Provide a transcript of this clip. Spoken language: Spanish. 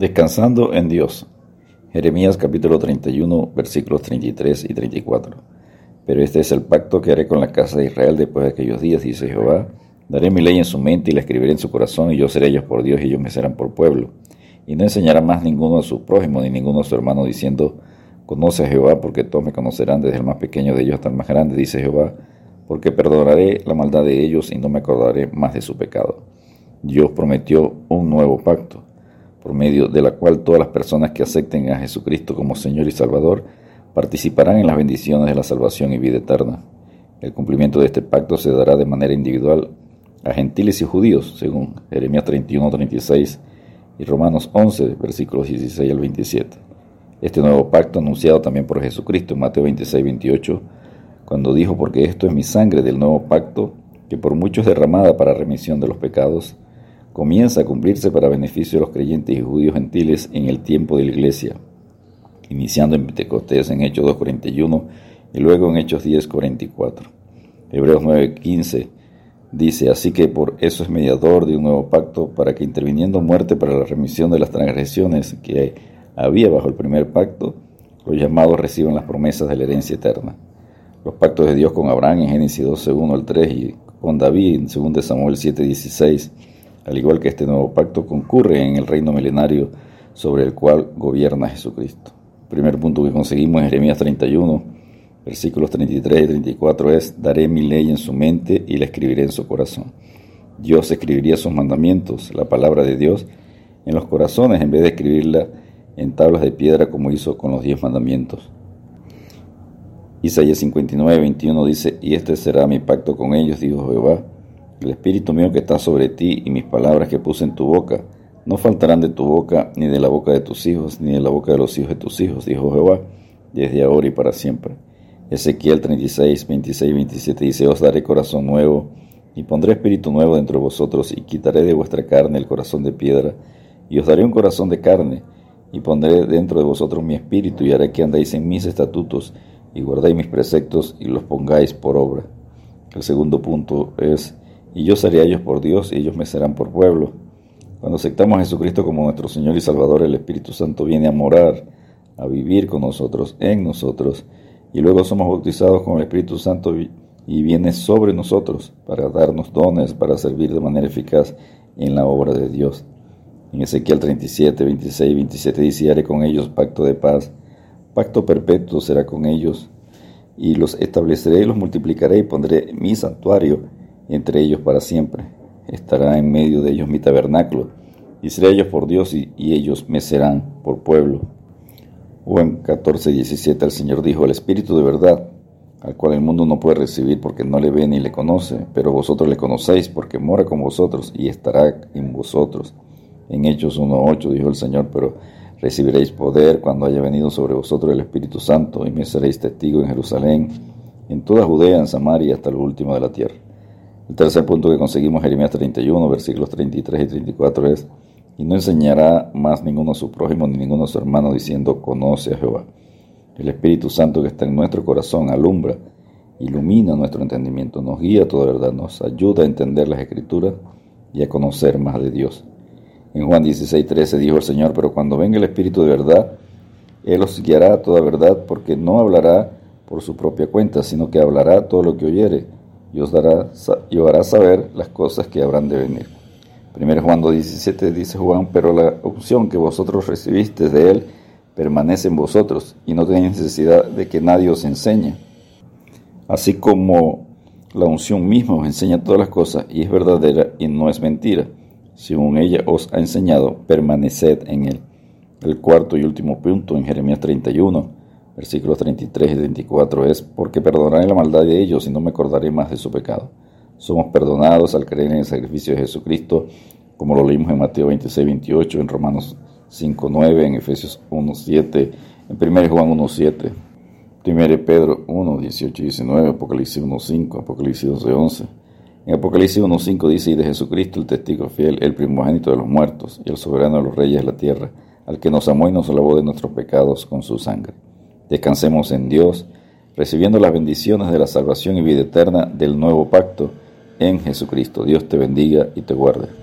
Descansando en Dios. Jeremías capítulo 31 versículos 33 y 34. Pero este es el pacto que haré con la casa de Israel después de aquellos días, dice Jehová. Daré mi ley en su mente y la escribiré en su corazón, y yo seré ellos por Dios y ellos me serán por pueblo. Y no enseñará más ninguno a su prójimo ni ninguno a su hermano diciendo, conoce a Jehová, porque todos me conocerán desde el más pequeño de ellos hasta el más grande, dice Jehová, porque perdonaré la maldad de ellos y no me acordaré más de su pecado. Dios prometió un nuevo pacto por medio de la cual todas las personas que acepten a Jesucristo como Señor y Salvador participarán en las bendiciones de la salvación y vida eterna. El cumplimiento de este pacto se dará de manera individual a gentiles y judíos, según Jeremías 31, 36 y Romanos 11, versículos 16 al 27. Este nuevo pacto anunciado también por Jesucristo en Mateo 26, 28, cuando dijo, porque esto es mi sangre del nuevo pacto, que por muchos derramada para remisión de los pecados, comienza a cumplirse para beneficio de los creyentes y judíos gentiles en el tiempo de la iglesia, iniciando en Pentecostés en Hechos 2.41 y luego en Hechos 10.44. Hebreos 9.15 dice, así que por eso es mediador de un nuevo pacto, para que interviniendo muerte para la remisión de las transgresiones que había bajo el primer pacto, los llamados reciban las promesas de la herencia eterna. Los pactos de Dios con Abraham en Génesis 12, 1 al 3 y con David en 2 Samuel 7.16 al igual que este nuevo pacto, concurre en el reino milenario sobre el cual gobierna Jesucristo. primer punto que conseguimos en Jeremías 31, versículos 33 y 34 es, daré mi ley en su mente y la escribiré en su corazón. Dios escribiría sus mandamientos, la palabra de Dios, en los corazones en vez de escribirla en tablas de piedra como hizo con los diez mandamientos. Isaías 59, 21 dice, y este será mi pacto con ellos, dijo Jehová, el Espíritu mío que está sobre ti y mis palabras que puse en tu boca, no faltarán de tu boca, ni de la boca de tus hijos, ni de la boca de los hijos de tus hijos, dijo Jehová, desde ahora y para siempre. Ezequiel 36, 26 27 dice, Os daré corazón nuevo, y pondré espíritu nuevo dentro de vosotros, y quitaré de vuestra carne el corazón de piedra, y os daré un corazón de carne, y pondré dentro de vosotros mi espíritu, y haré que andéis en mis estatutos, y guardéis mis preceptos, y los pongáis por obra. El segundo punto es y yo seré a ellos por Dios y ellos me serán por pueblo. Cuando aceptamos a Jesucristo como nuestro Señor y Salvador, el Espíritu Santo viene a morar, a vivir con nosotros, en nosotros, y luego somos bautizados con el Espíritu Santo y viene sobre nosotros para darnos dones, para servir de manera eficaz en la obra de Dios. En Ezequiel 37, 26 y 27 dice, haré con ellos pacto de paz, pacto perpetuo será con ellos, y los estableceré y los multiplicaré y pondré mi santuario entre ellos para siempre. Estará en medio de ellos mi tabernáculo, y seré ellos por Dios, y, ellos me serán por pueblo. Juan 14, 17 el Señor dijo, el Espíritu de verdad, al cual el mundo no puede recibir porque no le ve ni le conoce, pero vosotros le conocéis porque mora con vosotros y estará en vosotros. En Hechos 1.8 dijo el Señor, pero recibiréis poder cuando haya venido sobre vosotros el Espíritu Santo y me seréis testigo en Jerusalén, en toda Judea, en Samaria, hasta lo último de la tierra. El tercer punto que conseguimos, Jeremías 31, versículos 33 y 34 es, y no enseñará más ninguno a su prójimo ni ninguno a su hermano diciendo, conoce a Jehová. El Espíritu Santo que está en nuestro corazón alumbra, ilumina nuestro entendimiento, nos guía a toda verdad, nos ayuda a entender las escrituras y a conocer más de Dios. En Juan 16, 13 dijo el Señor, pero cuando venga el Espíritu de verdad, Él os guiará a toda verdad, porque no hablará por su propia cuenta, sino que hablará todo lo que oyere y os dará, y hará saber las cosas que habrán de venir. Primero Juan 2.17 dice Juan, pero la unción que vosotros recibiste de él permanece en vosotros y no tenéis necesidad de que nadie os enseñe. Así como la unción misma os enseña todas las cosas y es verdadera y no es mentira. Según ella os ha enseñado, permaneced en él. El cuarto y último punto en Jeremías 31 versículos 33 y 34 es, porque perdonaré la maldad de ellos y no me acordaré más de su pecado. Somos perdonados al creer en el sacrificio de Jesucristo, como lo leímos en Mateo 26, 28, en Romanos 5, 9, en Efesios 1, 7, en 1 Juan 1, 7, 1 Pedro 1, 18 y 19, Apocalipsis 1, 5, Apocalipsis 12, 11. En Apocalipsis 1.5 dice, y de Jesucristo el testigo fiel, el primogénito de los muertos, y el soberano de los reyes de la tierra, al que nos amó y nos lavó de nuestros pecados con su sangre. Descansemos en Dios, recibiendo las bendiciones de la salvación y vida eterna del nuevo pacto en Jesucristo. Dios te bendiga y te guarde.